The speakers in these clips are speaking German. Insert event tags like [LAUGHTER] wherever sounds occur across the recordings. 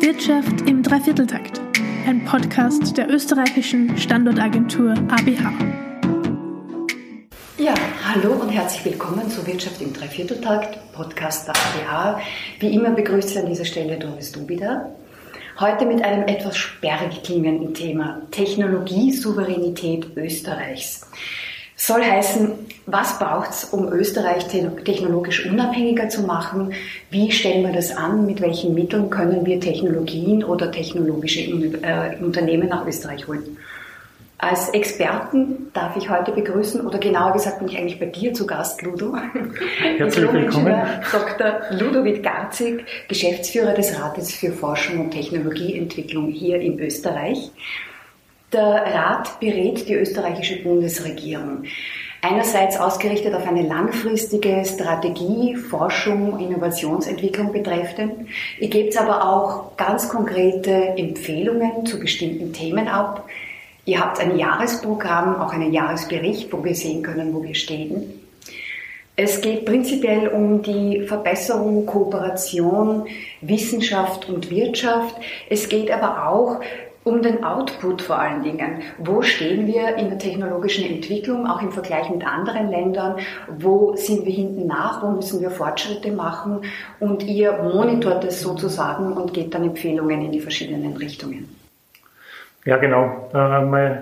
Wirtschaft im Dreivierteltakt, ein Podcast der österreichischen Standortagentur ABH. Ja, hallo und herzlich willkommen zu Wirtschaft im Dreivierteltakt, Podcast der ABH. Wie immer begrüßt Sie an dieser Stelle Doris Dubida. Heute mit einem etwas sperrig klingenden Thema, Technologiesouveränität Österreichs. Soll heißen, was braucht es, um Österreich technologisch unabhängiger zu machen? Wie stellen wir das an? Mit welchen Mitteln können wir Technologien oder technologische äh, Unternehmen nach Österreich holen? Als Experten darf ich heute begrüßen, oder genauer gesagt bin ich eigentlich bei dir zu Gast, Ludo. Herzlich willkommen. Dr. Ludovic Garzig, Geschäftsführer des Rates für Forschung und Technologieentwicklung hier in Österreich. Der Rat berät die österreichische Bundesregierung. Einerseits ausgerichtet auf eine langfristige Strategie, Forschung, Innovationsentwicklung betreffend. Ihr gebt aber auch ganz konkrete Empfehlungen zu bestimmten Themen ab. Ihr habt ein Jahresprogramm, auch einen Jahresbericht, wo wir sehen können, wo wir stehen. Es geht prinzipiell um die Verbesserung, Kooperation, Wissenschaft und Wirtschaft. Es geht aber auch um den Output vor allen Dingen. Wo stehen wir in der technologischen Entwicklung, auch im Vergleich mit anderen Ländern? Wo sind wir hinten nach? Wo müssen wir Fortschritte machen? Und ihr monitort es sozusagen und gebt dann Empfehlungen in die verschiedenen Richtungen. Ja, genau. Äh, äh,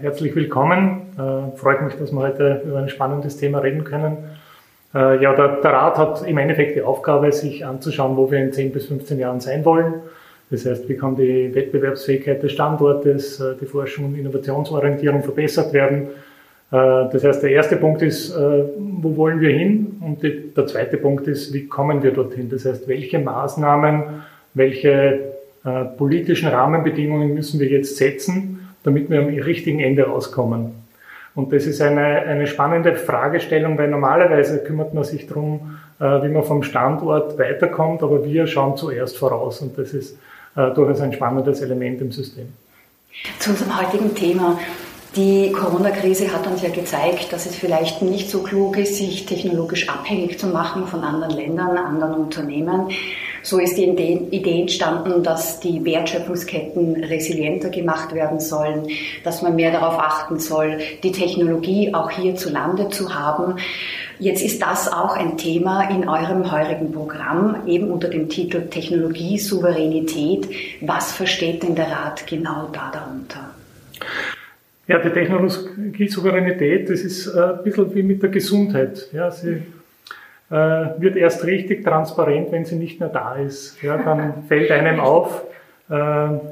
herzlich willkommen. Äh, freut mich, dass wir heute über ein spannendes Thema reden können. Äh, ja, der, der Rat hat im Endeffekt die Aufgabe, sich anzuschauen, wo wir in 10 bis 15 Jahren sein wollen das heißt, wie kann die Wettbewerbsfähigkeit des Standortes, äh, die Forschung und Innovationsorientierung verbessert werden? Äh, das heißt, der erste Punkt ist, äh, wo wollen wir hin? Und der zweite Punkt ist, wie kommen wir dorthin? Das heißt, welche Maßnahmen, welche politischen Rahmenbedingungen müssen wir jetzt setzen, damit wir am richtigen Ende rauskommen? Und das ist eine, eine spannende Fragestellung, weil normalerweise kümmert man sich darum, wie man vom Standort weiterkommt, aber wir schauen zuerst voraus. Und das ist äh, durchaus ein spannendes Element im System. Zu unserem heutigen Thema. Die Corona-Krise hat uns ja gezeigt, dass es vielleicht nicht so klug ist, sich technologisch abhängig zu machen von anderen Ländern, anderen Unternehmen. So ist die Idee entstanden, dass die Wertschöpfungsketten resilienter gemacht werden sollen, dass man mehr darauf achten soll, die Technologie auch hierzulande zu haben. Jetzt ist das auch ein Thema in eurem heurigen Programm, eben unter dem Titel Technologie Souveränität. Was versteht denn der Rat genau da darunter? Ja, die Technologie-Souveränität, das ist äh, ein bisschen wie mit der Gesundheit. Ja, sie wird erst richtig transparent, wenn sie nicht mehr da ist. Ja, dann [LAUGHS] fällt einem auf, äh,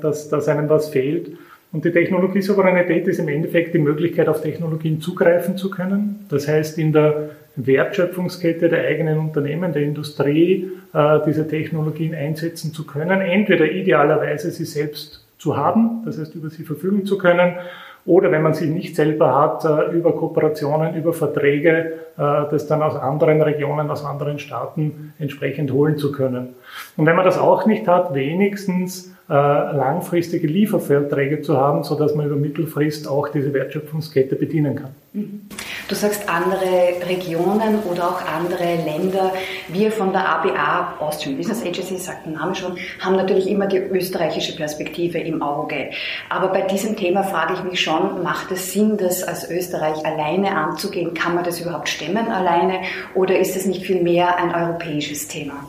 dass, dass einem was fehlt. Und die Technologiesouveränität ist im Endeffekt die Möglichkeit, auf Technologien zugreifen zu können. Das heißt, in der Wertschöpfungskette der eigenen Unternehmen, der Industrie, äh, diese Technologien einsetzen zu können. Entweder idealerweise sie selbst zu haben, das heißt über sie verfügen zu können, oder wenn man sie nicht selber hat, äh, über Kooperationen, über Verträge, äh, das dann aus anderen Regionen, aus anderen Staaten entsprechend holen zu können. Und wenn man das auch nicht hat, wenigstens äh, langfristige Lieferverträge zu haben, so dass man über Mittelfrist auch diese Wertschöpfungskette bedienen kann. Mhm. Du sagst andere Regionen oder auch andere Länder. Wir von der ABA, Austrian Business Agency, sagt der Name schon, haben natürlich immer die österreichische Perspektive im Auge. Aber bei diesem Thema frage ich mich schon, macht es Sinn, das als Österreich alleine anzugehen? Kann man das überhaupt stemmen alleine? Oder ist es nicht vielmehr ein europäisches Thema?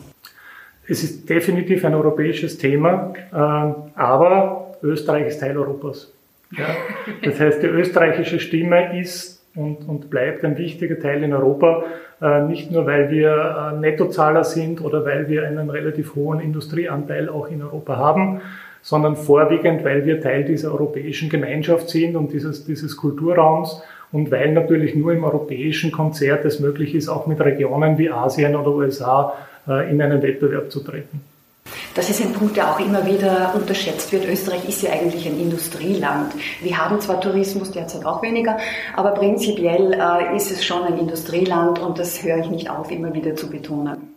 Es ist definitiv ein europäisches Thema, äh, aber Österreich ist Teil Europas. Ja? Das heißt, die österreichische Stimme ist und, und bleibt ein wichtiger Teil in Europa, äh, nicht nur weil wir äh, Nettozahler sind oder weil wir einen relativ hohen Industrieanteil auch in Europa haben, sondern vorwiegend, weil wir Teil dieser europäischen Gemeinschaft sind und dieses, dieses Kulturraums und weil natürlich nur im europäischen Konzert es möglich ist, auch mit Regionen wie Asien oder USA äh, in einen Wettbewerb zu treten. Das ist ein Punkt, der auch immer wieder unterschätzt wird. Österreich ist ja eigentlich ein Industrieland. Wir haben zwar Tourismus derzeit auch weniger, aber prinzipiell äh, ist es schon ein Industrieland und das höre ich nicht auf, immer wieder zu betonen.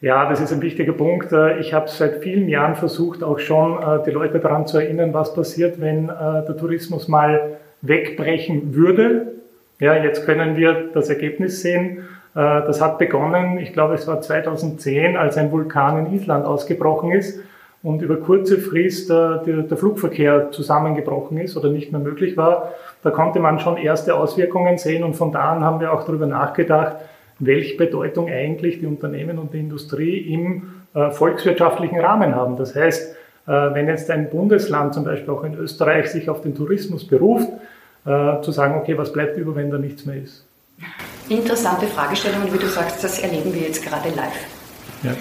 Ja, das ist ein wichtiger Punkt. Äh, ich habe seit vielen Jahren versucht, auch schon äh, die Leute daran zu erinnern, was passiert, wenn der Tourismus mal wegbrechen würde. Ja, jetzt können wir das Ergebnis sehen. Äh, das hat begonnen, ich glaube, es war 2010, als ein Vulkan in Island ausgebrochen ist. und über kurze Frist der, der Flugverkehr zusammengebrochen ist oder nicht mehr möglich war, da konnte man schon erste Auswirkungen sehen und von da an haben wir auch darüber nachgedacht, welche Bedeutung eigentlich die Unternehmen und die Industrie im äh, volkswirtschaftlichen Rahmen haben. Das heißt, äh, wenn jetzt ein Bundesland, zum Beispiel auch in Österreich, sich auf den Tourismus beruft, äh, zu sagen, okay, was bleibt über, wenn da nichts mehr ist. Interessante Fragestellung und wie du sagst, das erleben wir jetzt gerade live. Ja.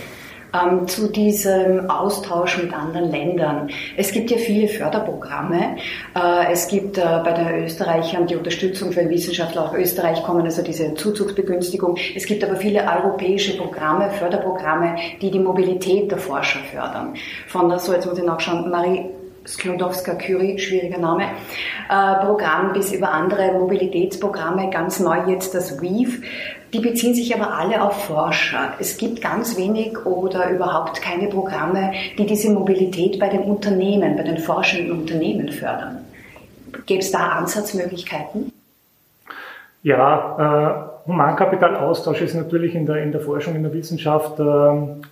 Ähm, zu diesem Austausch mit anderen Ländern. Es gibt ja viele Förderprogramme. Äh, es gibt äh, bei den Österreichern die Unterstützung für Wissenschaftler aus Österreich kommen, also diese Zuzugsbegünstigung. Es gibt aber viele europäische Programme, Förderprogramme, die die Mobilität der Forscher fördern. Von der, so jetzt muss ich nachschauen, Marie Sklodowska-Curie, schwieriger Name, äh, Programm bis über andere Mobilitätsprogramme, ganz neu jetzt das WEAVE. Die beziehen sich aber alle auf Forscher. Es gibt ganz wenig oder überhaupt keine Programme, die diese Mobilität bei den Unternehmen, bei den forschenden Unternehmen fördern. Gäbe es da Ansatzmöglichkeiten? Ja, äh, Humankapitalaustausch ist natürlich in der, in der Forschung, in der Wissenschaft äh,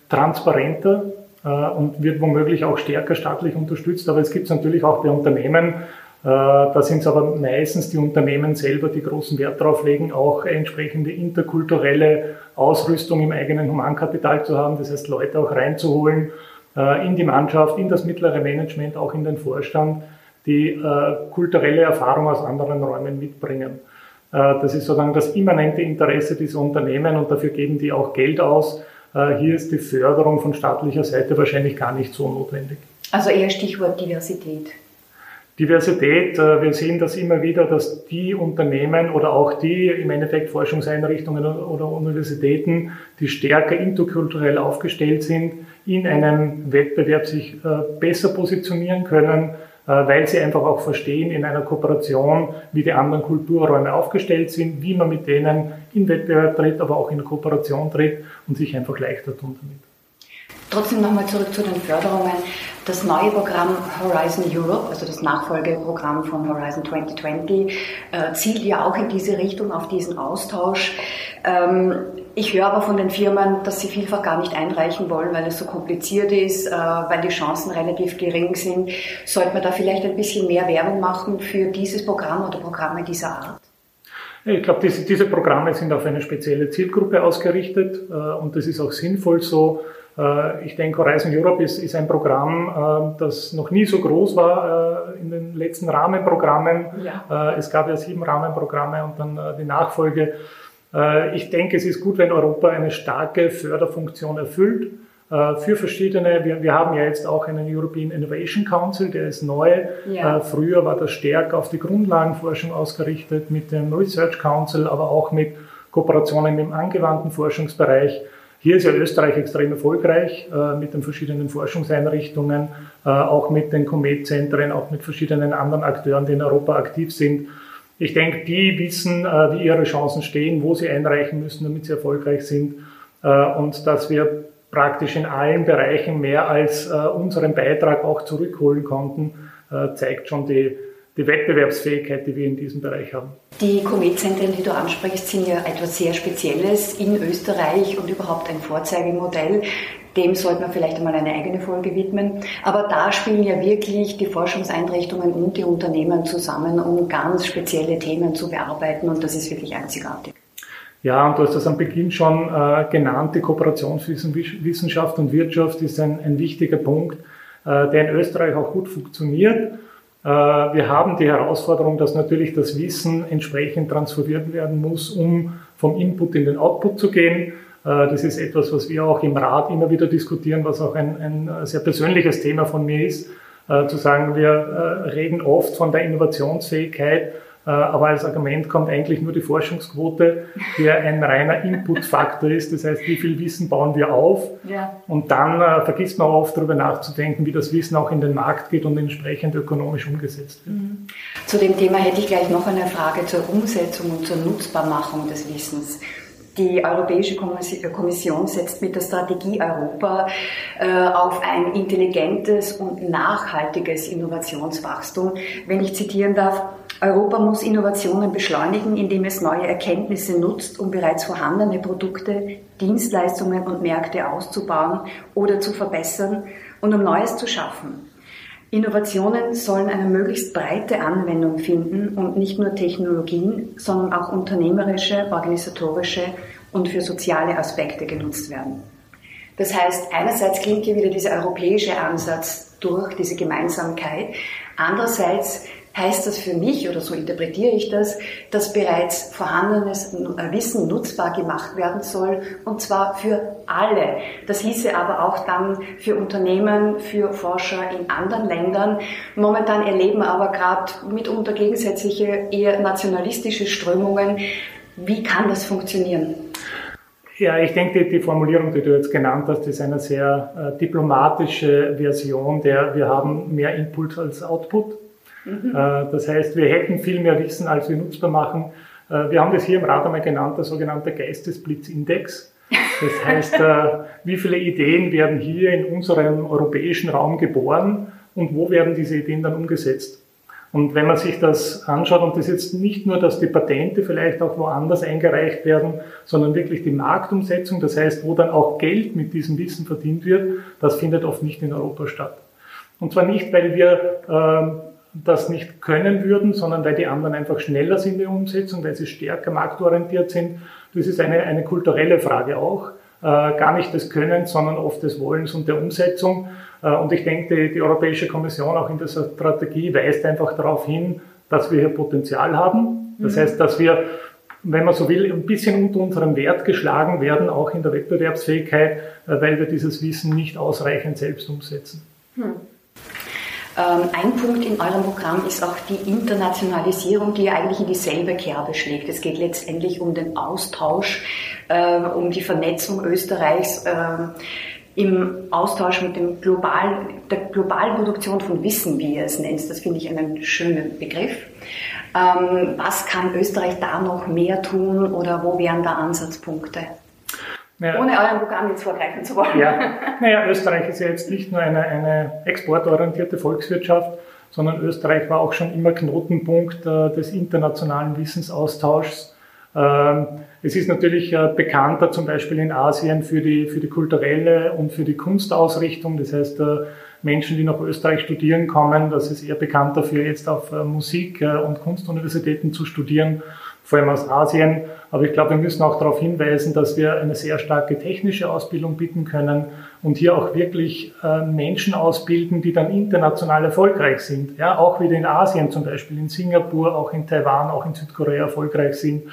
transparenter und wird womöglich auch stärker staatlich unterstützt. Aber es gibt es natürlich auch bei Unternehmen, äh, da sind es aber meistens die Unternehmen selber, die großen Wert darauf legen, auch entsprechende interkulturelle Ausrüstung im eigenen Humankapital zu haben. Das heißt, Leute auch reinzuholen äh, in die Mannschaft, in das mittlere Management, auch in den Vorstand, die kulturelle Erfahrung aus anderen Räumen mitbringen. Das ist sozusagen das immanente Interesse dieser Unternehmen und dafür geben die auch Geld aus äh, hier ist die Förderung von staatlicher Seite wahrscheinlich gar nicht so notwendig. Also eher Stichwort Diversität. Diversität, äh, wir sehen das immer wieder, dass die Unternehmen oder auch die im Endeffekt Forschungseinrichtungen oder Universitäten, die stärker interkulturell aufgestellt sind, in einem Wettbewerb sich äh, besser positionieren können, äh, weil sie einfach auch verstehen in einer Kooperation, wie die anderen Kulturräume aufgestellt sind, wie man mit denen in Wettbewerb tritt, aber auch in Kooperation tritt und sich einfach leichter tun damit. Trotzdem nochmal zurück zu den Förderungen. Das neue Programm Horizon Europe, also das Nachfolgeprogramm von Horizon 2020, äh, zielt ja auch in diese Richtung, auf diesen Austausch. Ähm, ich höre aber von den Firmen, dass sie vielfach gar nicht einreichen wollen, weil es so kompliziert ist, äh, weil die Chancen relativ gering sind. Sollte man da vielleicht ein bisschen mehr Werbung machen für dieses Programm oder Programme dieser Art? Ich glaube, diese, diese Programme sind auf eine spezielle Zielgruppe ausgerichtet äh, und das ist auch sinnvoll so. Äh, ich denke, Horizon Europe ist, ist ein Programm, äh, das noch nie so groß war äh, in den letzten Rahmenprogrammen. Ja. Es gab ja sieben Rahmenprogramme und dann die Nachfolge. Ich denke, es ist gut, wenn Europa eine starke Förderfunktion erfüllt für verschiedene, wir, wir haben ja jetzt auch einen European Innovation Council, der ist neu. Ja. früher war das stärker auf die Grundlagenforschung ausgerichtet mit dem Research Council, aber auch mit Kooperationen im angewandten Forschungsbereich. Hier ist ja Österreich extrem erfolgreich äh, mit den verschiedenen Forschungseinrichtungen, äh, auch mit den Komet-Zentren, auch mit verschiedenen anderen Akteuren, die in Europa aktiv sind. Ich denke, die wissen, äh, wie ihre Chancen stehen, wo sie einreichen müssen, damit sie erfolgreich sind äh, und dass wir praktisch in allen Bereichen mehr als äh, unseren Beitrag auch zurückholen konnten, äh, zeigt schon die die Wettbewerbsfähigkeit, die wir in diesem Bereich haben. Die Kometzentren, die du ansprichst, sind ja etwas sehr Spezielles in Österreich und überhaupt ein Vorzeigemodell. Dem sollte man vielleicht einmal eine eigene Folge widmen. Aber da spielen ja wirklich die Forschungseinrichtungen und die Unternehmen zusammen, um ganz spezielle Themen zu bearbeiten und das ist wirklich einzigartig. Ja, und du hast das am Beginn schon äh, genannt, die Kooperation zwischen Wissenschaft und Wirtschaft ist ein, ein wichtiger Punkt, äh, der in Österreich auch gut funktioniert. Äh, wir haben die Herausforderung, dass natürlich das Wissen entsprechend transferiert werden muss, um vom Input in den Output zu gehen. Äh, das ist etwas, was wir auch im Rat immer wieder diskutieren, was auch ein, ein sehr persönliches Thema von mir ist, äh, zu sagen, wir reden oft von der Innovationsfähigkeit, äh, aber als Argument kommt eigentlich nur die Forschungsquote, die ein reiner Inputfaktor ist. Das heißt, wie viel Wissen bauen wir auf? Ja. Und dann äh, vergisst man oft darüber nachzudenken, wie das Wissen auch in den Markt geht und entsprechend ökonomisch umgesetzt wird. Mhm. Zu dem Thema hätte ich gleich noch eine Frage zur Umsetzung und zur Nutzbarmachung des Wissens. Die Europäische Kommission setzt mit der Strategie Europa äh, auf ein intelligentes und nachhaltiges Innovationswachstum. Wenn ich zitieren darf, Europa muss Innovationen beschleunigen, indem es neue Erkenntnisse nutzt, um bereits vorhandene Produkte, Dienstleistungen und Märkte auszubauen oder zu verbessern und um Neues zu schaffen. Innovationen sollen eine möglichst breite Anwendung finden und nicht nur Technologien, sondern auch unternehmerische, organisatorische und für soziale Aspekte genutzt werden. Das heißt, einerseits klingt hier wieder dieser europäische Ansatz durch, diese Gemeinsamkeit. Andererseits heißt das für mich, oder so interpretiere ich das, dass bereits vorhandenes Wissen nutzbar gemacht werden soll, und zwar für alle. Das hieße aber auch dann für Unternehmen, für Forscher in anderen Ländern. Momentan erleben aber gerade mitunter gegensätzliche, eher nationalistische Strömungen. Wie kann das funktionieren? Ja, ich denke, die, Formulierung, die du jetzt genannt hast, ist eine sehr äh, diplomatische Version der wir haben mehr Input als Output. Mhm. Das heißt, wir hätten viel mehr Wissen, als wir nutzbar machen. Äh, wir haben das hier im Rat einmal genannt, der sogenannte Geistesblitzindex. Das [LAUGHS] heißt, äh, wie viele Ideen werden hier in unserem europäischen Raum geboren und wo werden diese Ideen dann umgesetzt? Und wenn man sich das anschaut, und das ist jetzt nicht nur, dass die Patente vielleicht auch woanders eingereicht werden, sondern wirklich die Marktumsetzung, das heißt, wo dann auch Geld mit diesem Wissen verdient wird, das findet oft nicht in Europa statt. Und zwar nicht, weil wir äh, das nicht können würden, sondern weil die anderen einfach schneller sind in der Umsetzung, weil sie stärker marktorientiert sind. Das ist eine, eine kulturelle Frage auch. Äh, gar nicht des Könnens, sondern oft des Wollens und der Umsetzung. Äh, und ich denke, die, die Europäische Kommission auch in dieser Strategie weist einfach darauf hin, dass wir hier Potenzial haben. Das mhm. heißt, dass wir, wenn man so will, ein bisschen unter unserem Wert geschlagen werden, auch in der Wettbewerbsfähigkeit, äh, weil wir dieses Wissen nicht ausreichend selbst umsetzen. Mhm. Ähm, ein Punkt in eurem Programm ist auch die Internationalisierung, die eigentlich in dieselbe Kerbe schlägt. Es geht letztendlich um den Austausch, ähm, um die Vernetzung Österreichs ähm, im Austausch mit dem global, der globalen Produktion von Wissen, wie ihr es nennt. Das finde ich einen schönen Begriff. was kann Österreich da noch mehr tun oder wo wären da Ansatzpunkte? Ja. Ohne euren Programm jetzt vorgreifen zu wollen. Ja, [LAUGHS] naja, Österreich ist ja jetzt nicht nur eine, eine exportorientierte Volkswirtschaft, sondern Österreich war auch schon immer Knotenpunkt äh, des internationalen Wissensaustauschs. Ähm, es ist natürlich äh, bekannter zum Beispiel in Asien für die, für die kulturelle und für die Kunstausrichtung. Das heißt, äh, Menschen, die nach Österreich studieren kommen, das ist eher bekannt dafür, jetzt auf äh, Musik- äh, und Kunstuniversitäten zu studieren vor allem aus Asien. Aber ich glaube, wir müssen auch darauf hinweisen, dass wir eine sehr starke technische Ausbildung bieten können und hier auch wirklich äh, Menschen ausbilden, die dann international erfolgreich sind. Ja, auch wieder in Asien zum Beispiel, in Singapur, auch in Taiwan, auch in Südkorea erfolgreich sind.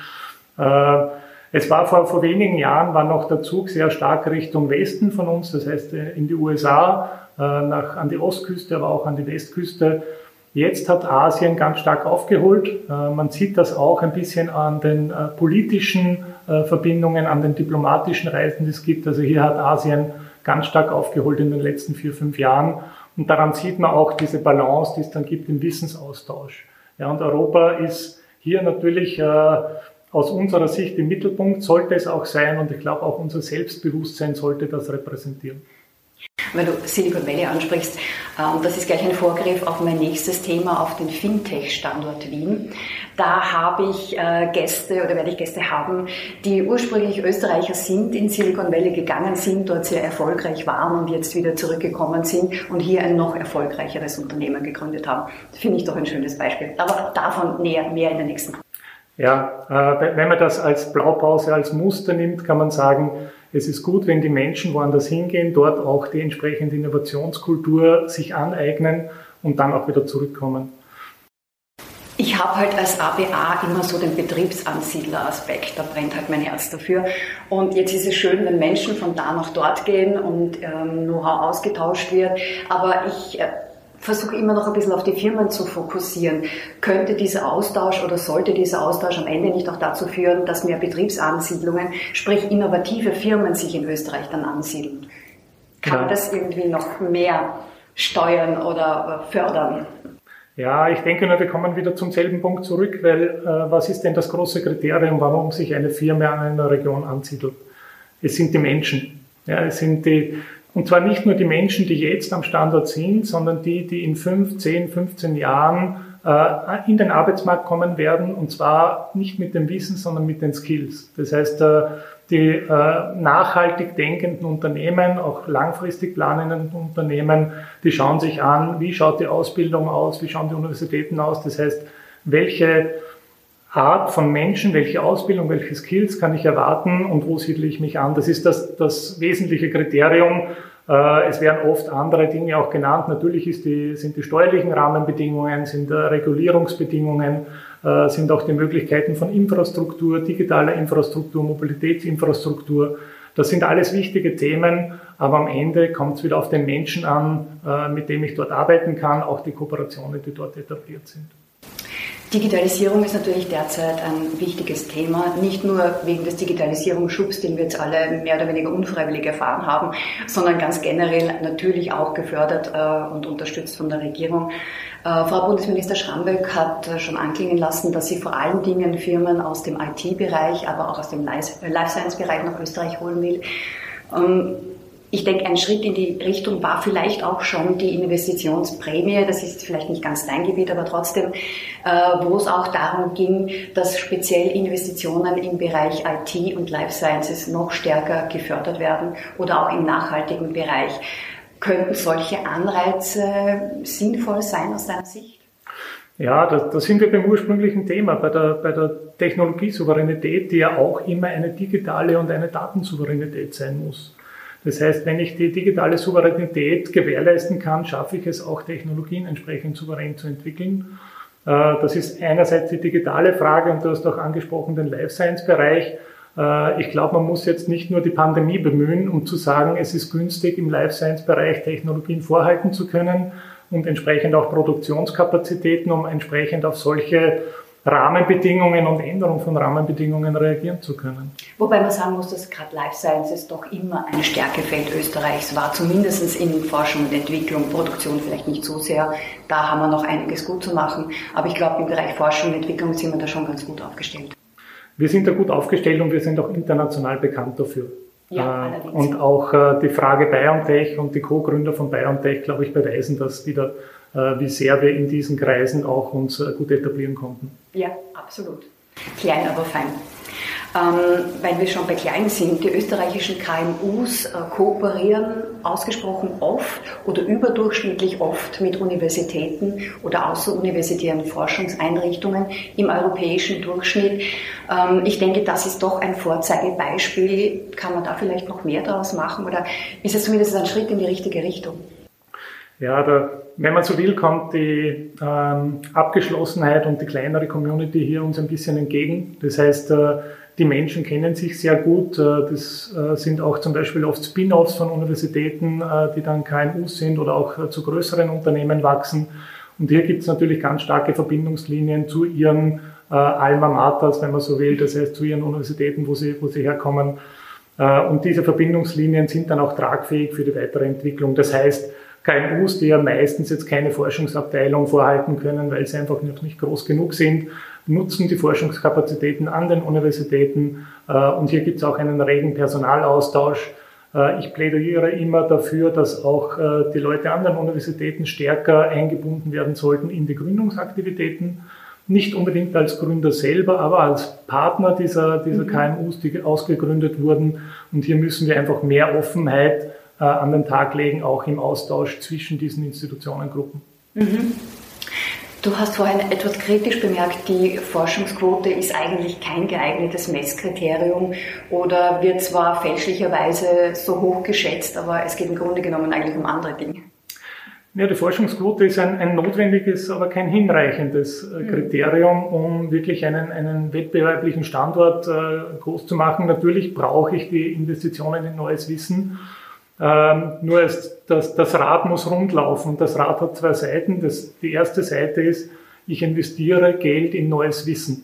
Äh, es war vor, vor wenigen Jahren, war noch der Zug sehr stark Richtung Westen von uns, das heißt äh, in die USA, nach, an die Ostküste, aber auch an die Westküste. Jetzt hat Asien ganz stark aufgeholt. Äh, man sieht das auch ein bisschen an den äh, politischen äh, Verbindungen, an den diplomatischen Reisen, die es gibt. Also hier hat Asien ganz stark aufgeholt in den letzten vier, fünf Jahren. Und daran sieht man auch diese Balance, die es dann gibt im Wissensaustausch. Ja, und Europa ist hier natürlich aus unserer Sicht im Mittelpunkt, sollte es auch sein. Und ich glaube, auch unser Selbstbewusstsein sollte das repräsentieren. Wenn du Silicon Valley ansprichst, ähm, das ist gleich ein Vorgriff auf mein nächstes Thema, auf den Fintech-Standort Wien. Da habe ich äh, Gäste oder werde ich Gäste haben, die ursprünglich Österreicher sind, in Silicon Valley gegangen sind, dort sehr erfolgreich waren und jetzt wieder zurückgekommen sind und hier ein noch erfolgreicheres Unternehmen gegründet haben. Das finde ich doch ein schönes Beispiel. Aber davon näher, mehr in der nächsten. Ja, äh, wenn man das als Blaupause, als Muster nimmt, kann man sagen, es ist gut, wenn die Menschen woanders hingehen, dort auch die entsprechende Innovationskultur sich aneignen und dann auch wieder zurückkommen. Ich habe halt als ABA immer so den Betriebsansiedler-Aspekt, da brennt halt mein Herz dafür. Und jetzt ist es schön, wenn Menschen von da nach dort gehen und ähm, Know-how ausgetauscht wird. Aber ich äh, versuche immer noch ein bisschen auf die Firmen zu fokussieren. Könnte dieser Austausch oder sollte dieser Austausch am Ende nicht auch dazu führen, dass mehr Betriebsansiedlungen, sprich innovative Firmen sich in Österreich dann ansiedeln? Kann man das irgendwie noch mehr steuern oder äh, fördern? Ja, ich denke nur, wir kommen wieder zum selben Punkt zurück, weil äh, was ist denn das große Kriterium, warum sich eine Firma an einer Region ansiedelt? Es sind die Menschen. Ja, es sind die, und zwar nicht nur die Menschen, die jetzt am Standort sind, sondern die, die in 5, 10, 15 Jahren äh, in den Arbeitsmarkt kommen werden. Und zwar nicht mit dem Wissen, sondern mit den Skills. Das heißt, äh, die äh, nachhaltig denkenden Unternehmen, auch langfristig planenden Unternehmen, die schauen sich an, wie schaut die Ausbildung aus, wie schauen die Universitäten aus. Das heißt, welche Art von Menschen, welche Ausbildung, welche Skills kann ich erwarten und wo siedle ich mich an. Das ist das, das wesentliche Kriterium. Äh, es werden oft andere Dinge auch genannt. Natürlich ist die, sind die steuerlichen Rahmenbedingungen, sind Regulierungsbedingungen, äh, sind auch die Möglichkeiten von Infrastruktur, digitaler Infrastruktur, Mobilitätsinfrastruktur. Das sind alles wichtige Themen, aber am Ende kommt es wieder auf den Menschen an, äh, mit dem ich dort arbeiten kann, auch die Kooperationen, die dort etabliert sind. Digitalisierung ist natürlich derzeit ein wichtiges Thema, nicht nur wegen des Digitalisierungsschubs, den wir jetzt alle mehr oder weniger unfreiwillig erfahren haben, sondern ganz generell natürlich auch gefördert äh, und unterstützt von der Regierung. Äh, Frau Bundesminister Schramböck hat äh, schon anklingen lassen, dass sie vor allen Dingen Firmen aus dem IT-Bereich, aber auch aus dem Life Science-Bereich nach Österreich holen will. Ich denke, ein Schritt in die Richtung war vielleicht auch schon die Investitionsprämie. Das ist vielleicht nicht ganz dein Gebiet, aber trotzdem, äh, wo es auch darum ging, dass speziell Investitionen im Bereich IT und Life Sciences noch stärker gefördert werden oder auch im nachhaltigen Bereich. Könnten solche Anreize sinnvoll sein aus deiner Sicht? Ja, da, da sind wir beim ursprünglichen Thema, bei der, bei der Technologiesouveränität, die ja auch immer eine digitale und eine Datensouveränität sein muss. Das heißt, wenn ich die digitale Souveränität gewährleisten kann, schaffe ich es auch, Technologien entsprechend souverän zu entwickeln. Äh, das ist einerseits die digitale Frage und du hast auch angesprochen den Life Science Bereich. Äh, ich glaube, man muss jetzt nicht nur die Pandemie bemühen, um zu sagen, es ist günstig, im Life Science Bereich Technologien vorhalten zu können und entsprechend auch Produktionskapazitäten, um entsprechend auf solche Rahmenbedingungen und Änderung von Rahmenbedingungen reagieren zu können. Wobei man sagen muss, dass gerade Life Sciences doch immer ein Stärkefeld Österreichs war, zumindest in Forschung und Entwicklung, Produktion vielleicht nicht so sehr. Da haben wir noch einiges gut zu machen. Aber ich glaube, im Bereich Forschung und Entwicklung sind wir da schon ganz gut aufgestellt. Wir sind da gut aufgestellt und wir sind auch international bekannt dafür. Ja, äh, und auch äh, die Frage BioNTech und die Co-Gründer von BioNTech, glaube ich, beweisen das wieder, äh, wie sehr wir in diesen Kreisen auch uns gut etablieren konnten. Ja, absolut. Klein, aber fein. Ähm, weil wir schon bei klein sind, die österreichischen KMUs äh, kooperieren ausgesprochen oft oder überdurchschnittlich oft mit Universitäten oder außeruniversitären Forschungseinrichtungen im europäischen Durchschnitt. Ähm, ich denke, das ist doch ein Vorzeigebeispiel. Kann man da vielleicht noch mehr daraus machen oder ist es zumindest ein Schritt in die richtige Richtung? Ja, da, wenn man so will, kommt die ähm, Abgeschlossenheit und die kleinere Community hier uns ein bisschen entgegen. Das heißt, äh, die Menschen kennen sich sehr gut. Äh, das äh, sind auch zum Beispiel oft Spin-offs von Universitäten, äh, die dann KMUs sind oder auch zu größeren Unternehmen wachsen. Und hier gibt es natürlich ganz starke Verbindungslinien zu ihren Alma Maters, wenn man so will, das heißt zu ihren Universitäten, wo sie, wo sie herkommen. Und diese Verbindungslinien sind dann auch tragfähig für die weitere Entwicklung. Das heißt, KMUs, die ja meistens jetzt keine Forschungsabteilung vorhalten können, weil sie einfach noch nicht groß genug sind, nutzen die Forschungskapazitäten an den Universitäten äh, und hier gibt es auch einen regen Personalaustausch. Äh, ich plädiere immer dafür, dass auch äh, die Leute an den Universitäten stärker eingebunden werden sollten in die Gründungsaktivitäten. Nicht unbedingt als Gründer selber, aber als Partner dieser, dieser mhm. KMUs, die ausgegründet wurden. Und hier müssen wir einfach mehr Offenheit an den Tag legen, auch im Austausch zwischen diesen Institutionengruppen. Mhm. Du hast vorhin etwas kritisch bemerkt, die Forschungsquote ist eigentlich kein geeignetes Messkriterium oder wird zwar fälschlicherweise so hoch geschätzt, aber es geht im Grunde genommen eigentlich um andere Dinge. Ja, die Forschungsquote ist ein, ein notwendiges, aber kein hinreichendes äh, mhm. Kriterium, um wirklich einen, einen wettbewerblichen Standort äh, groß zu machen. Natürlich brauche ich die Investitionen in neues Wissen ähm, nur ist, das, das Rad muss rundlaufen. Das Rad hat zwei Seiten. Das, die erste Seite ist, ich investiere Geld in neues Wissen.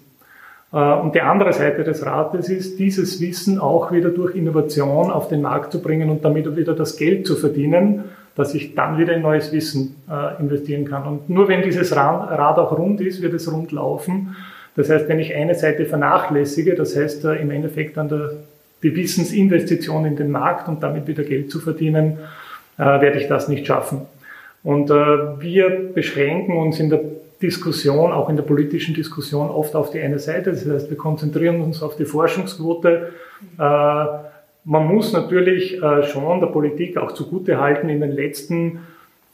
Äh, und die andere Seite des Rates ist, dieses Wissen auch wieder durch Innovation auf den Markt zu bringen und damit wieder das Geld zu verdienen, dass ich dann wieder in neues Wissen äh, investieren kann. Und nur wenn dieses Rad auch rund ist, wird es rund laufen. Das heißt, wenn ich eine Seite vernachlässige, das heißt äh, im Endeffekt an der Wissensinvestition in den Markt und damit wieder Geld zu verdienen, äh, werde ich das nicht schaffen. Und äh, wir beschränken uns in der Diskussion, auch in der politischen Diskussion, oft auf die eine Seite. Das heißt, wir konzentrieren uns auf die Forschungsquote. Äh, man muss natürlich äh, schon der Politik auch zugute halten, in den letzten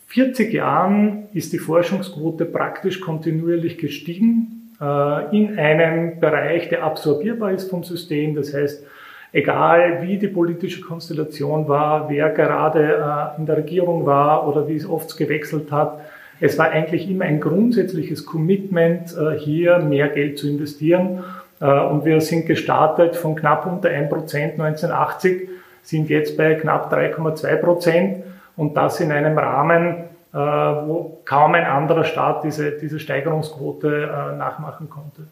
40 Jahren ist die Forschungsquote praktisch kontinuierlich gestiegen äh, in einem Bereich, der absorbierbar ist vom System. Das heißt, egal wie die politische Konstellation war, wer gerade in der Regierung war oder wie es oft gewechselt hat, es war eigentlich immer ein grundsätzliches Commitment, äh, hier mehr Geld zu investieren. Äh, und wir sind gestartet von knapp unter 1 Prozent 1980, sind jetzt bei knapp 3,2 Prozent und das in einem Rahmen, äh, wo kaum ein anderer Staat diese, diese Steigerungsquote nachmachen konnte.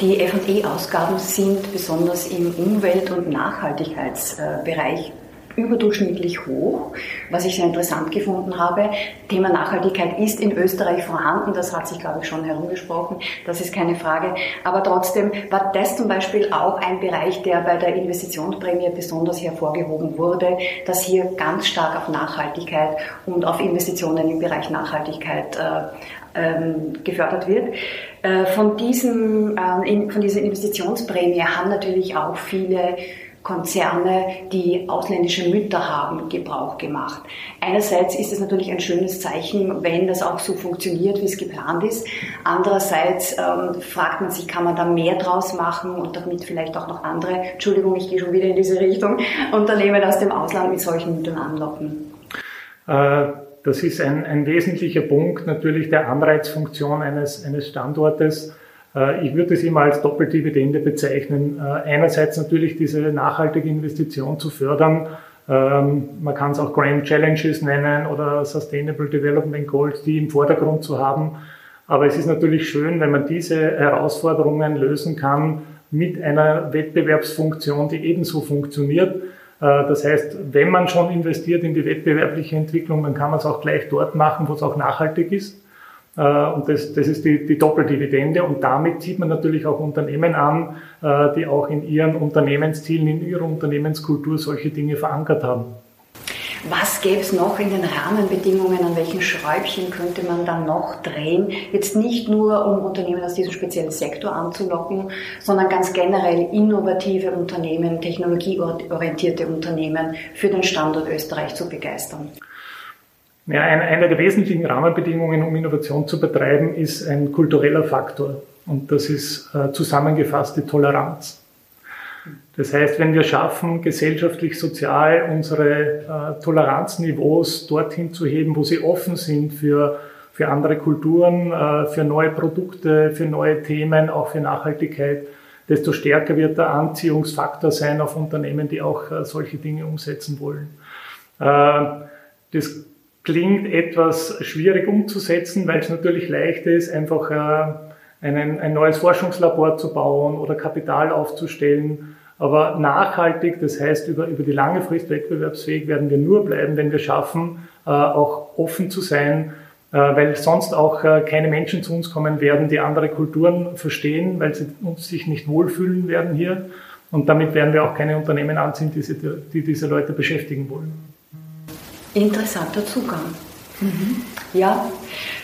Die FE-Ausgaben sind besonders im Umwelt- und Nachhaltigkeitsbereich überdurchschnittlich hoch, was ich sehr interessant gefunden habe. Thema Nachhaltigkeit ist in Österreich vorhanden, das hat sich, glaube ich, schon herumgesprochen, das ist keine Frage. Aber trotzdem war das zum Beispiel auch ein Bereich, der bei der Investitionsprämie besonders hervorgehoben wurde, dass hier ganz stark auf Nachhaltigkeit und auf Investitionen im Bereich Nachhaltigkeit äh, ähm, gefördert wird. Äh, von, diesem, äh, von dieser Investitionsprämie haben natürlich auch viele Konzerne, die ausländische Mütter haben, Gebrauch gemacht. Einerseits ist es natürlich ein schönes Zeichen, wenn das auch so funktioniert, wie es geplant ist. Andererseits ähm, fragt man sich, kann man da mehr draus machen und damit vielleicht auch noch andere, Entschuldigung, ich gehe schon wieder in diese Richtung, [LAUGHS] Unternehmen aus dem Ausland mit solchen Müttern anlocken? Äh, das ist ein, ein wesentlicher Punkt natürlich der Anreizfunktion eines, eines Standortes ich würde es immer als Doppeldividende bezeichnen. Äh, einerseits natürlich diese nachhaltige Investition zu fördern. Ähm, man kann es auch Grand Challenges nennen oder Sustainable Development Goals, die im Vordergrund zu haben. Aber es ist natürlich schön, wenn man diese Herausforderungen lösen kann mit einer Wettbewerbsfunktion, die ebenso funktioniert. Äh, das heißt, wenn man schon investiert in die wettbewerbliche Entwicklung, dann kann man es auch gleich dort machen, wo es auch nachhaltig ist. Äh, und das, das ist die, die Doppeldividende. Und damit zieht man natürlich auch Unternehmen an, äh, die auch in ihren Unternehmenszielen, in ihrer Unternehmenskultur solche Dinge verankert haben. Was gäbe es noch in den Rahmenbedingungen? An welchen Schräubchen könnte man dann noch drehen? Jetzt nicht nur, um Unternehmen aus diesem speziellen Sektor anzulocken, sondern ganz generell innovative Unternehmen, technologieorientierte Unternehmen für den Standort Österreich zu begeistern. Ja, eine der wesentlichen Rahmenbedingungen, um Innovation zu betreiben, ist ein kultureller Faktor. Und das ist äh, zusammengefasst die Toleranz. Das heißt, wenn wir schaffen, gesellschaftlich, sozial unsere äh, Toleranzniveaus dorthin zu heben, wo sie offen sind für, für andere Kulturen, äh, für neue Produkte, für neue Themen, auch für Nachhaltigkeit, desto stärker wird der Anziehungsfaktor sein auf Unternehmen, die auch solche Dinge umsetzen wollen. Das klingt etwas schwierig umzusetzen, weil es natürlich leicht ist, einfach äh, einen, ein neues Forschungslabor zu bauen oder Kapital aufzustellen. Aber nachhaltig, das heißt über, über die lange Frist wettbewerbsfähig werden wir nur bleiben, wenn wir schaffen, äh, auch offen zu sein, äh, weil sonst auch keine Menschen zu uns kommen werden, die andere Kulturen verstehen, weil sie uns sich nicht wohlfühlen werden hier. Und damit werden wir auch keine Unternehmen anziehen, die, diese Leute beschäftigen wollen. Interessanter Zugang. Mhm. Ja,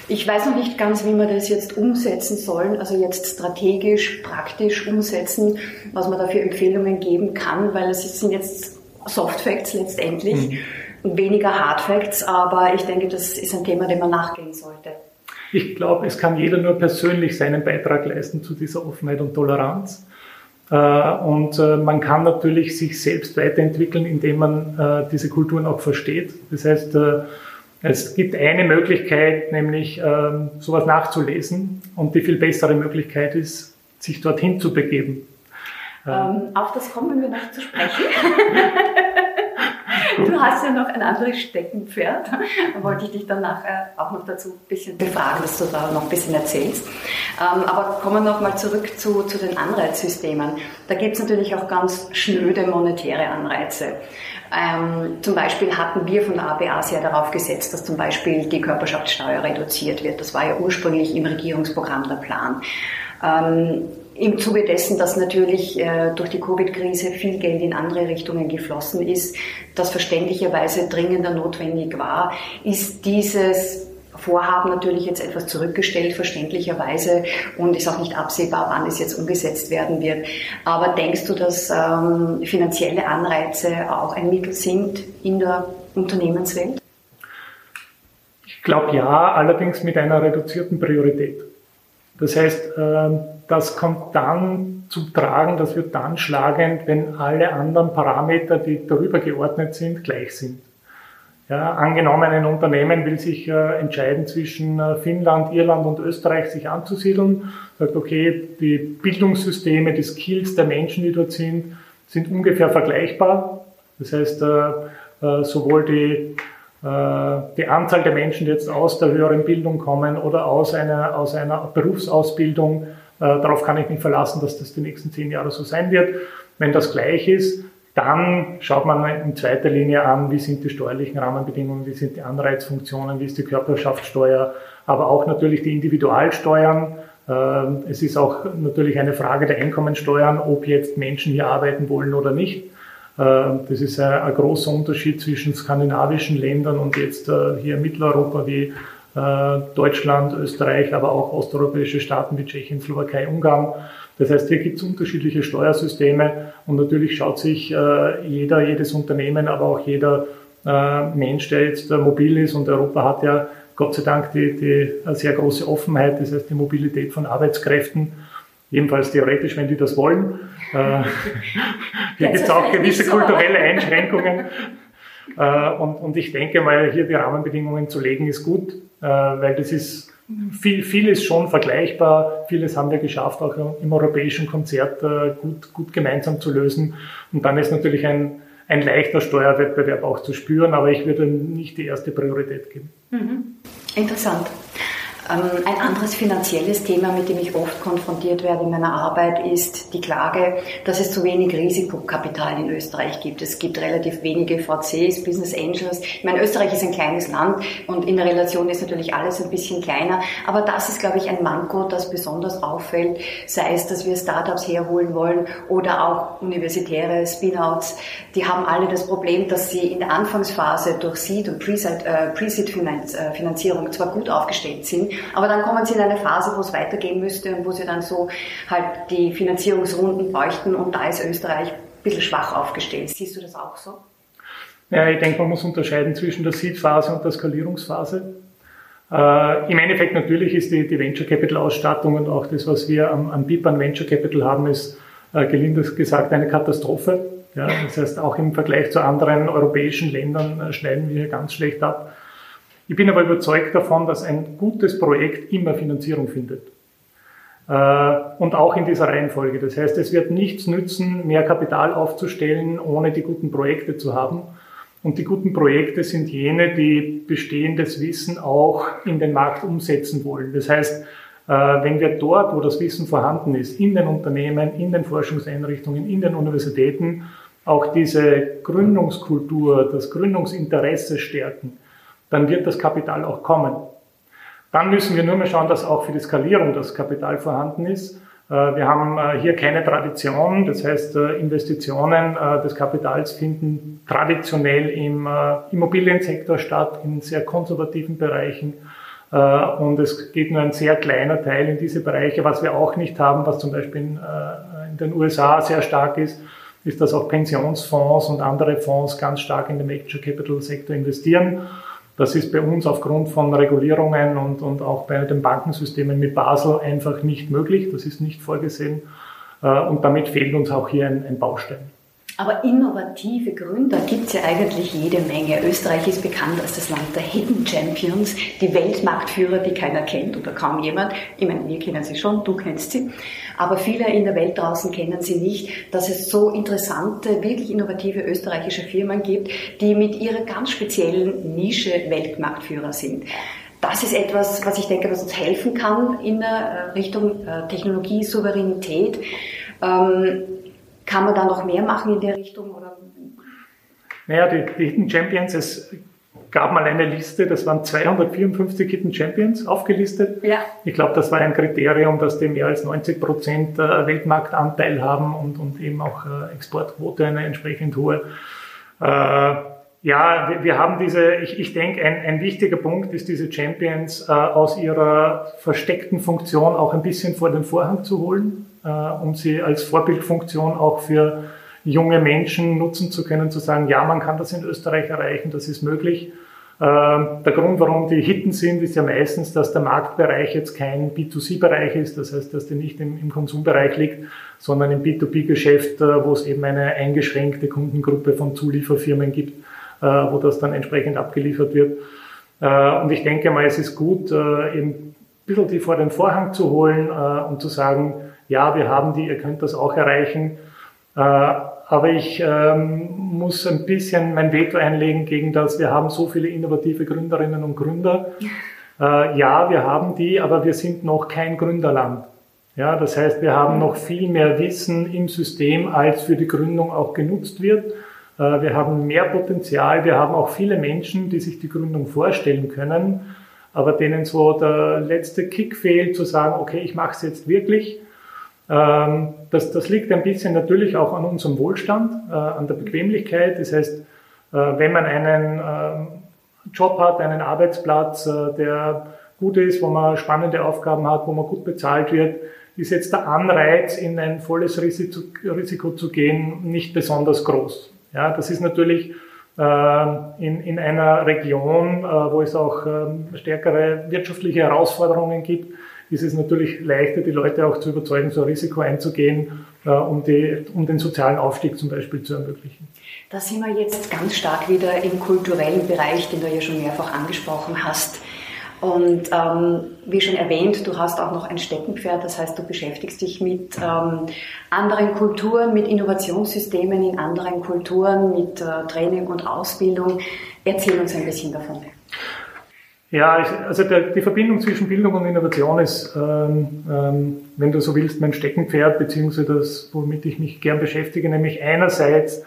ich weiß noch nicht ganz, wie wir das jetzt umsetzen sollen, also jetzt strategisch, praktisch umsetzen, was man da für Empfehlungen geben kann, weil es sind jetzt Soft Facts letztendlich, mhm. weniger Hard Facts, aber ich denke, das ist ein Thema, dem man nachgehen sollte. Ich glaube, es kann jeder nur persönlich seinen Beitrag leisten zu dieser Offenheit und Toleranz. Äh, und äh, man kann natürlich sich selbst weiterentwickeln, indem man äh, diese Kulturen auch versteht. Das heißt, es gibt eine Möglichkeit, nämlich ähm, sowas nachzulesen. Und die viel bessere Möglichkeit ist, sich dorthin zu begeben. Ähm, auf das kommen wir noch zu sprechen. [LAUGHS] Du hast ja noch ein anderes Steckenpferd. Da wollte ich dich dann nachher auch noch dazu ein bisschen befragen, dass du da noch ein bisschen erzählst. Ähm, aber kommen wir nochmal zurück zu, zu den Anreizsystemen. Da gibt es natürlich auch ganz schnöde monetäre Anreize. Ähm, zum Beispiel hatten wir von der ABA sehr darauf gesetzt, dass zum Beispiel die Körperschaftssteuer reduziert wird. Das war ja ursprünglich im Regierungsprogramm der Plan. Ähm, im Zuge dessen, dass natürlich äh, durch die Covid-Krise viel Geld in andere Richtungen geflossen ist, das verständlicherweise dringender notwendig war, ist dieses Vorhaben natürlich jetzt etwas zurückgestellt, verständlicherweise, und ist auch nicht absehbar, wann es jetzt umgesetzt werden wird. Aber denkst du, dass ähm, finanzielle Anreize auch ein Mittel sind in der Unternehmenswelt? Ich glaube ja, allerdings mit einer reduzierten Priorität. Das heißt, ähm, das kommt dann zu tragen, das wird dann schlagend, wenn alle anderen Parameter, die darüber geordnet sind, gleich sind. Ja, angenommen, ein Unternehmen will sich äh, entscheiden zwischen äh, Finnland, Irland und Österreich sich anzusiedeln, sagt, okay, die Bildungssysteme, die Skills der Menschen, die dort sind, sind ungefähr vergleichbar. Das heißt, äh, äh sowohl die äh, die Anzahl der Menschen, die jetzt aus der höheren Bildung kommen oder aus einer, aus einer Berufsausbildung, darauf kann ich mich verlassen, dass das die nächsten zehn Jahre so sein wird. Wenn das gleich ist, dann schaut man in zweiter Linie an, wie sind die steuerlichen Rahmenbedingungen, wie sind die Anreizfunktionen, wie ist die Körperschaftssteuer, aber auch natürlich die Individualsteuern. Ähm, es ist auch natürlich eine Frage der Einkommensteuern, ob jetzt Menschen hier arbeiten wollen oder nicht. Äh, das ist ein, großer Unterschied zwischen skandinavischen Ländern und jetzt äh, hier Mitteleuropa wie äh, Deutschland, Österreich, aber auch osteuropäische Staaten wie Tschechien, Slowakei, Ungarn. Das heißt, hier gibt es unterschiedliche Steuersysteme und natürlich schaut sich jeder, jedes Unternehmen, aber auch jeder Mensch, der jetzt mobil ist und Europa hat ja Gott sei Dank die, die sehr große Offenheit, das heißt die Mobilität von Arbeitskräften Jedenfalls theoretisch, wenn die das wollen. Äh, [LAUGHS] hier gibt es auch gewisse kulturelle Einschränkungen. Äh, und, und ich denke mal, hier die Rahmenbedingungen zu legen, ist gut, äh, weil das ist viel, vieles schon vergleichbar. Vieles haben wir geschafft, auch im europäischen Konzert gut, gut gemeinsam zu lösen. Und dann ist natürlich ein, ein leichter Steuerwettbewerb auch zu spüren, aber ich würde nicht die erste Priorität geben. Mhm. Interessant. Ähm, ein anderes finanzielles Thema, mit dem ich oft konfrontiert werde in meiner Arbeit, ist die Klage, dass es zu wenig Risikokapital in Österreich gibt. Es gibt relativ wenige VCs, Business Angels. Ich meine, Österreich ist ein kleines Land und in der Relation ist natürlich alles ein bisschen kleiner. Aber das ist, glaube ich, ein Manko, das besonders auffällt, sei es, dass wir Startups herholen wollen oder auch universitäre Spinouts. Die haben alle das Problem, dass sie in der Anfangsphase durch Seed und Pre-Seed-Finanzierung äh, zwar gut aufgestellt sind, aber dann kommen sie in eine Phase, wo es weitergehen müsste und wo sie dann so halt die Finanzierungsrunden bräuchten und da ist Österreich ein bisschen schwach aufgestellt. Siehst du das auch so? Ja, ich denke, man muss unterscheiden zwischen der Seed-Phase und der Skalierungsphase. Äh, Im Endeffekt natürlich ist die, die Venture Capital Ausstattung und auch das, was wir am, am BIP an Venture Capital haben, ist äh, gelinde gesagt eine Katastrophe. Ja, das heißt, auch im Vergleich zu anderen europäischen Ländern äh, schneiden wir hier ganz schlecht ab. Ich bin aber überzeugt davon, dass ein gutes Projekt immer Finanzierung findet. Äh, und auch in dieser Reihenfolge. Das heißt, es wird nichts nützen, mehr Kapital aufzustellen, ohne die guten Projekte zu haben. Und die guten Projekte sind jene, die bestehendes Wissen auch in den Markt umsetzen wollen. Das heißt, äh, wenn wir dort, wo das Wissen vorhanden ist, in den Unternehmen, in den Forschungseinrichtungen, in den Universitäten, auch diese Gründungskultur, das Gründungsinteresse stärken, dann wird das Kapital auch kommen. Dann müssen wir nur mal schauen, dass auch für die Skalierung das Kapital vorhanden ist. Äh, wir haben äh, hier keine Tradition, das heißt äh, Investitionen des Kapitals finden traditionell im Immobiliensektor statt, in sehr konservativen Bereichen. Und es geht nur ein sehr kleiner Teil in diese Bereiche. Was wir auch nicht haben, was zum Beispiel in den USA sehr stark ist, ist, dass auch Pensionsfonds und andere Fonds ganz stark in den Venture Capital Sektor investieren. Das ist bei uns aufgrund von Regulierungen und, und auch bei den Bankensystemen mit Basel einfach nicht möglich. Das ist nicht vorgesehen. Äh, und damit fehlt uns auch hier ein, ein Baustein. Aber innovative Gründer gibt es ja eigentlich jede Menge. Österreich ist bekannt als das Land der Hidden Champions, die Weltmarktführer, die keiner kennt oder kaum jemand. Ich meine, wir kennen sie schon, du kennst sie. Aber viele in der Welt draußen kennen sie nicht, dass es so interessante, wirklich innovative österreichische Firmen gibt, die mit ihrer ganz speziellen Nische Weltmarktführer sind. Das ist etwas, was ich denke, was uns helfen kann in der äh, Richtung äh, Technologiesouveränität. Kann man da noch mehr machen in der Richtung? Oder? Naja, die, die Hidden Champions, es gab mal eine Liste, das waren 254 Hidden Champions aufgelistet. Ja. Ich glaube, das war ein Kriterium, dass die mehr als 90 Prozent äh, Weltmarktanteil haben und, und eben auch äh, Exportquote eine entsprechend hohe. Äh, ja, wir, wir haben diese, ich, ich denke, ein, ein wichtiger Punkt ist, diese Champions äh, aus ihrer versteckten Funktion auch ein bisschen vor den Vorhang zu holen, um sie als Vorbildfunktion auch für junge Menschen nutzen zu können, zu sagen, ja, man kann das in Österreich erreichen, das ist möglich. Ähm, der Grund, warum die Hitten sind, ist ja meistens, dass der Marktbereich jetzt kein B2C-Bereich ist, das heißt, dass der nicht im, im Konsumbereich liegt, sondern im B2B-Geschäft, äh, wo es eben eine eingeschränkte Kundengruppe von Zulieferfirmen gibt, äh, wo das dann entsprechend abgeliefert wird. Äh, und ich denke mal, es ist gut, eben ein bisschen die vor den Vorhang zu holen und zu sagen, ja, wir haben die, ihr könnt das auch erreichen. Aber ich ähm, muss ein bisschen mein Veto einlegen gegen das, wir haben so viele innovative Gründerinnen und Gründer. [LAUGHS] Äh, ja, wir haben die, aber wir sind noch kein Gründerland. Ja, das heißt, wir haben noch viel mehr Wissen im System, als für die Gründung auch genutzt wird. Äh, wir haben mehr Potenzial. Wir haben auch viele Menschen, die sich die Gründung vorstellen können, aber denen so der letzte Kick fehlt, zu sagen, okay, ich mache es jetzt wirklich. Ähm, das, das liegt ein bisschen natürlich auch an unserem Wohlstand, äh, an der Bequemlichkeit. Das heißt, äh, wenn man einen ähm, Job hat, einen Arbeitsplatz, äh, der gut ist, wo man spannende Aufgaben hat, wo man gut bezahlt wird, ist jetzt der Anreiz, in ein volles Risiko, Risiko zu gehen, nicht besonders groß. Ja, das ist natürlich in, in einer Region, wo es auch ähm, stärkere wirtschaftliche Herausforderungen gibt, ist es natürlich leichter, die Leute auch zu überzeugen, so ein Risiko einzugehen, äh, um, die, um den sozialen Aufstieg zum Beispiel zu ermöglichen. Da sind wir jetzt ganz stark wieder im kulturellen Bereich, den du ja schon mehrfach angesprochen hast. Und ähm, wie schon erwähnt, du hast auch noch ein Steckenpferd, das heißt, du beschäftigst dich mit ähm, anderen Kulturen, mit Innovationssystemen in anderen Kulturen, mit äh, Training und Ausbildung. Erzähl uns ein bisschen davon. Ja, also der, die Verbindung zwischen Bildung und Innovation ist, ähm, ähm, wenn du so willst, mein Steckenpferd, beziehungsweise das, womit ich mich gern beschäftige, nämlich einerseits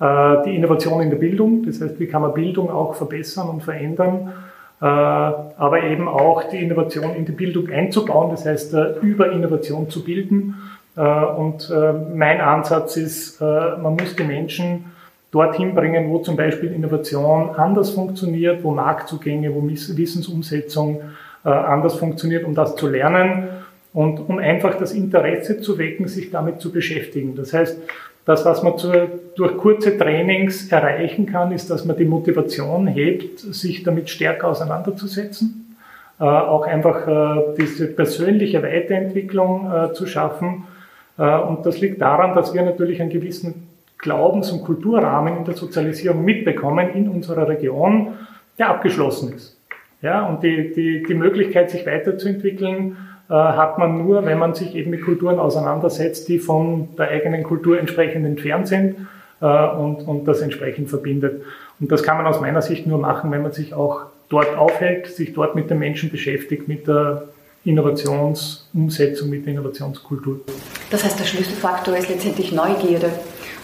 äh, die Innovation in der Bildung, das heißt, wie kann man Bildung auch verbessern und verändern, äh, aber eben auch die Innovation in die Bildung einzubauen, das heißt, äh, über Innovation zu bilden. Äh, und äh, mein Ansatz ist, äh, man muss die Menschen dorthin bringen, wo zum Beispiel Innovation anders funktioniert, wo Marktzugänge, wo Wissensumsetzung äh, anders funktioniert, um das zu lernen und um einfach das Interesse zu wecken, sich damit zu beschäftigen. Das heißt, das, was man zu, durch kurze Trainings erreichen kann, ist, dass man die Motivation hebt, sich damit stärker auseinanderzusetzen, äh, auch einfach äh, diese persönliche Weiterentwicklung äh, zu schaffen. Äh, und das liegt daran, dass wir natürlich einen gewissen Glaubens- und Kulturrahmen in der Sozialisierung mitbekommen in unserer Region, der abgeschlossen ist. Ja, und die, die, die Möglichkeit, sich weiterzuentwickeln, äh, hat man nur, wenn man sich eben mit Kulturen auseinandersetzt, die von der eigenen Kultur entsprechend entfernt sind äh, und, und das entsprechend verbindet. Und das kann man aus meiner Sicht nur machen, wenn man sich auch dort aufhält, sich dort mit den Menschen beschäftigt, mit der Innovationsumsetzung, mit der Innovationskultur. Das heißt, der Schlüsselfaktor ist letztendlich Neugierde.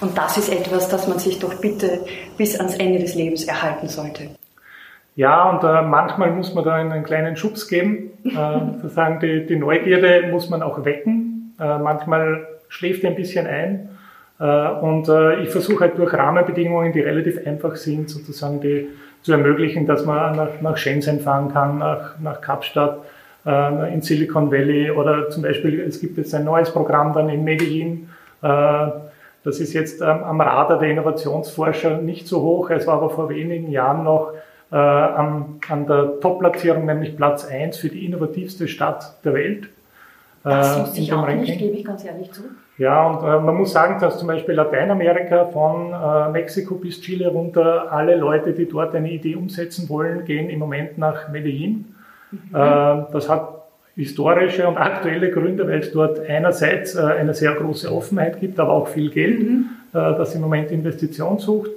Und das ist etwas, das man sich doch bitte bis ans Ende des Lebens erhalten sollte. Ja, und äh, manchmal muss man da einen kleinen Schubs geben. [LAUGHS] Äh, sozusagen die, die Neugierde muss man auch wecken. Äh, manchmal schläft die ein bisschen ein. Äh, und äh, ich versuche halt durch Rahmenbedingungen, die relativ einfach sind, sozusagen die zu ermöglichen, dass man nach, nach Shenzhen fahren kann, nach, nach Kapstadt, äh, in Silicon Valley oder zum Beispiel, es gibt jetzt ein neues Programm dann in Medellin, das ist jetzt ähm, am Radar der Innovationsforscher nicht so hoch. Es war aber vor wenigen Jahren noch äh, an, an der Top-Platzierung, nämlich Platz 1 für die innovativste Stadt der Welt. Das äh, wusste ich auch Ranking. nicht, gebe ich ganz ehrlich zu. Ja, und äh, man muss sagen, dass zum Beispiel Lateinamerika von äh, Mexiko bis Chile runter, alle Leute, die dort eine Idee umsetzen wollen, gehen im Moment nach Medellin. Mhm. Äh, das hat historische und aktuelle Gründe, weil es dort einerseits äh, eine sehr große Offenheit gibt, aber auch viel Geld, mhm. Äh, das im Moment Investition sucht.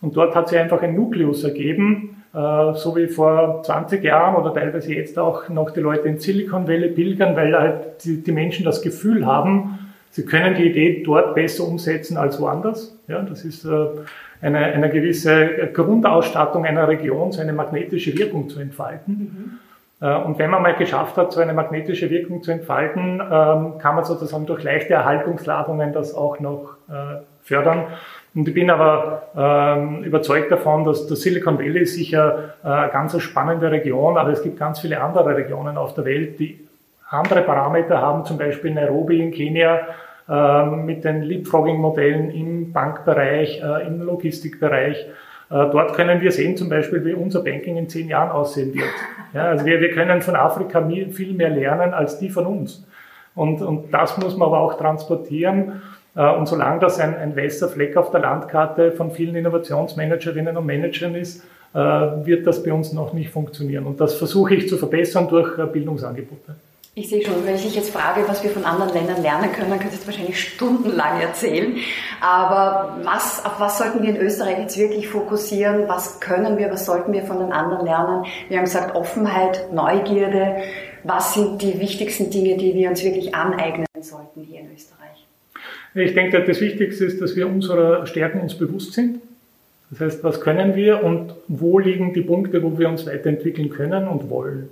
Und dort hat sich einfach ein Nukleus ergeben, äh, so wie vor 20 Jahren oder teilweise jetzt auch noch die Leute in Silicon Valley pilgern, weil halt die, die Menschen das Gefühl haben, sie können die Idee dort besser umsetzen als woanders. Ja, das ist eine, eine gewisse Grundausstattung einer Region, so eine magnetische Wirkung zu entfalten. Mhm. Äh, und wenn man mal geschafft hat, so eine magnetische Wirkung zu entfalten, ähm, kann man sozusagen durch leichte Erhaltungsladungen das auch noch äh, fördern. Und ich bin aber ähm, überzeugt davon, dass das Silicon Valley ist sicher äh, eine ganz spannende Region, aber es gibt ganz viele andere Regionen auf der Welt, die andere Parameter haben, zum Beispiel Nairobi in Kenia äh, mit den Leapfrogging-Modellen im Bankbereich, im Logistikbereich. Äh, dort können wir sehen zum Beispiel, wie unser Banking in zehn Jahren aussehen wird. Ja, also wir, wir können von Afrika viel mehr lernen als die von uns. Und, und das muss man aber auch transportieren. Äh, und solange das ein, ein weißer Fleck auf der Landkarte von vielen Innovationsmanagerinnen und Managern ist, äh, wird das bei uns noch nicht funktionieren. Und das versuche ich zu verbessern durch Bildungsangebote. Ich sehe schon, wenn ich dich jetzt frage, was wir von anderen Ländern lernen können, dann könntest du wahrscheinlich stundenlang erzählen. Aber was, auf was sollten wir in Österreich jetzt wirklich fokussieren? Was können wir, was sollten wir von den anderen lernen? Wir haben gesagt, Offenheit, Neugierde. Was sind die wichtigsten Dinge, die wir uns wirklich aneignen sollten hier in Österreich? Ich denke, das Wichtigste ist, dass wir unserer Stärken uns bewusst sind. Das heißt, was können wir und wo liegen die Punkte, wo wir uns weiterentwickeln können und wollen?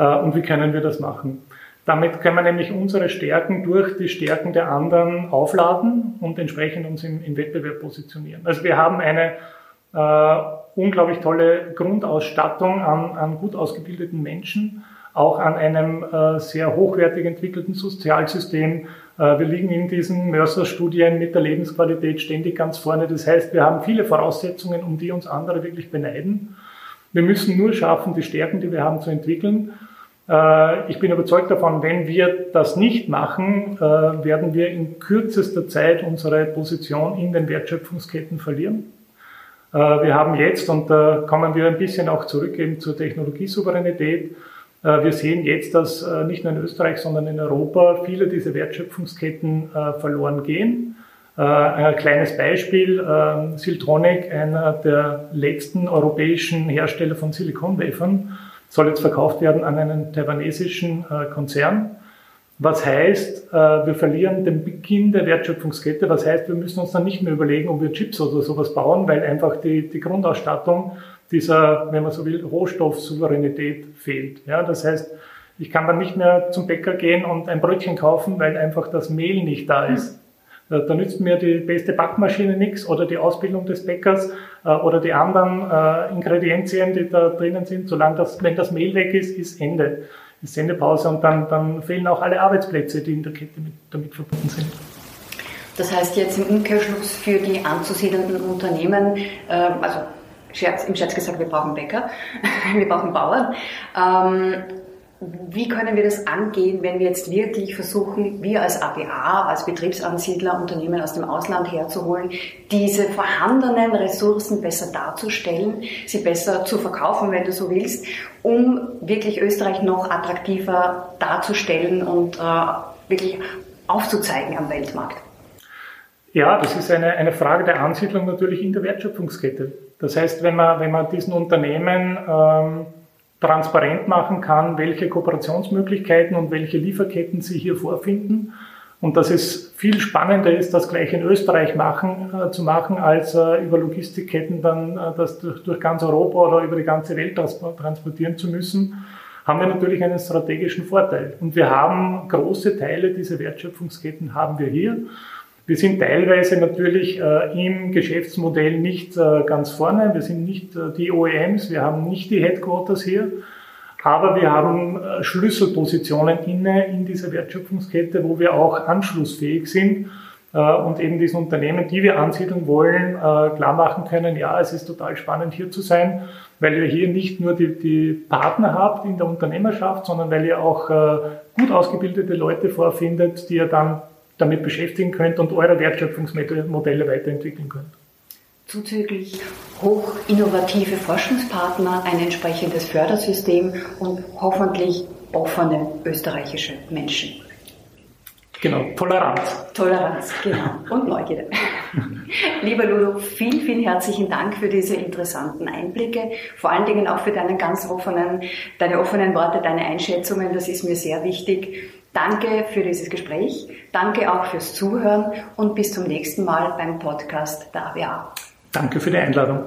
Äh, und wie können wir das machen? Damit können wir nämlich unsere Stärken durch die Stärken der anderen aufladen und entsprechend uns im, im Wettbewerb positionieren. Also wir haben eine äh, unglaublich tolle Grundausstattung an, an gut ausgebildeten Menschen, auch an einem äh, sehr hochwertig entwickelten Sozialsystem. Äh, wir liegen in diesen Mercer-Studien mit der Lebensqualität ständig ganz vorne. Das heißt, wir haben viele Voraussetzungen, um die uns andere wirklich beneiden. Wir müssen nur schaffen, die Stärken, die wir haben, zu entwickeln ich bin überzeugt davon, wenn wir das nicht machen, äh, werden wir in kürzester Zeit unsere Position in den Wertschöpfungsketten verlieren. Äh, wir haben jetzt, und da kommen wir ein bisschen auch zurück eben zur Technologiesouveränität, wir sehen jetzt, dass nicht nur in Österreich, sondern in Europa viele dieser Wertschöpfungsketten verloren gehen. Ein kleines Beispiel, Siltronic, einer der letzten europäischen Hersteller von Silikonwafern, soll jetzt verkauft werden an einen taiwanesischen äh, Konzern. Was heißt, äh, wir verlieren den Beginn der Wertschöpfungskette. Was heißt, wir müssen uns dann nicht mehr überlegen, ob wir Chips oder sowas bauen, weil einfach die, die Grundausstattung dieser, wenn man so will, Rohstoffsouveränität fehlt. Ja, das heißt, ich kann dann nicht mehr zum Bäcker gehen und ein Brötchen kaufen, weil einfach das Mehl nicht da ist. Äh, da nützt mir die beste Backmaschine nichts oder die Ausbildung des Bäckers äh, oder die anderen äh, Ingredienzien, die da drinnen sind. Solange das, wenn das Mehl weg ist, ist Ende. Ist Sendepause und dann, dann fehlen auch alle Arbeitsplätze, die in der Kette mit, damit verbunden sind. Das heißt jetzt im Umkehrschluss für die anzusiedelnden Unternehmen, äh, also Scherz, im Scherz gesagt, wir brauchen Bäcker, [LAUGHS] wir brauchen Bauern. Ähm, wie können wir das angehen, wenn wir jetzt wirklich versuchen, wir als ABA, als Betriebsansiedler, Unternehmen aus dem Ausland herzuholen, diese vorhandenen Ressourcen besser darzustellen, sie besser zu verkaufen, wenn du so willst, um wirklich Österreich noch attraktiver darzustellen und äh, wirklich aufzuzeigen am Weltmarkt? Ja, das ist eine, eine Frage der Ansiedlung natürlich in der Wertschöpfungskette. Das heißt, wenn man, wenn man diesen Unternehmen ähm, transparent machen kann, welche Kooperationsmöglichkeiten und welche Lieferketten Sie hier vorfinden. Und dass es viel spannender ist, das gleich in Österreich machen, äh, zu machen, als äh, über Logistikketten dann äh, das durch, durch, ganz Europa oder über die ganze Welt transportieren zu müssen, haben wir natürlich einen strategischen Vorteil. Und wir haben große Teile dieser Wertschöpfungsketten haben wir hier. Wir sind teilweise natürlich äh, im Geschäftsmodell nicht äh, ganz vorne. Wir sind nicht äh, die OEMs, wir haben nicht die Headquarters hier, aber wir haben äh, Schlüsselpositionen inne in dieser Wertschöpfungskette, wo wir auch anschlussfähig sind äh, und eben diesen Unternehmen, die wir ansiedeln wollen, äh, klar machen können, ja, es ist total spannend hier zu sein, weil ihr hier nicht nur die, die Partner habt in der Unternehmerschaft, sondern weil ihr auch gut ausgebildete Leute vorfindet, die ihr dann damit beschäftigen könnt und eure Wertschöpfungsmodelle weiterentwickeln könnt. Zuzüglich hoch innovative Forschungspartner, ein entsprechendes Fördersystem und hoffentlich offene österreichische Menschen. Genau, Toleranz. Toleranz, genau. Und Neugierde. [LAUGHS] Lieber Lulu, vielen, vielen herzlichen Dank für diese interessanten Einblicke. Vor allen Dingen auch für deinen ganz offenen, deine offenen Worte, deine Einschätzungen. Das ist mir sehr wichtig. Danke für dieses Gespräch. Danke auch fürs Zuhören und bis zum nächsten Mal beim Podcast der AWA. Danke für die Einladung.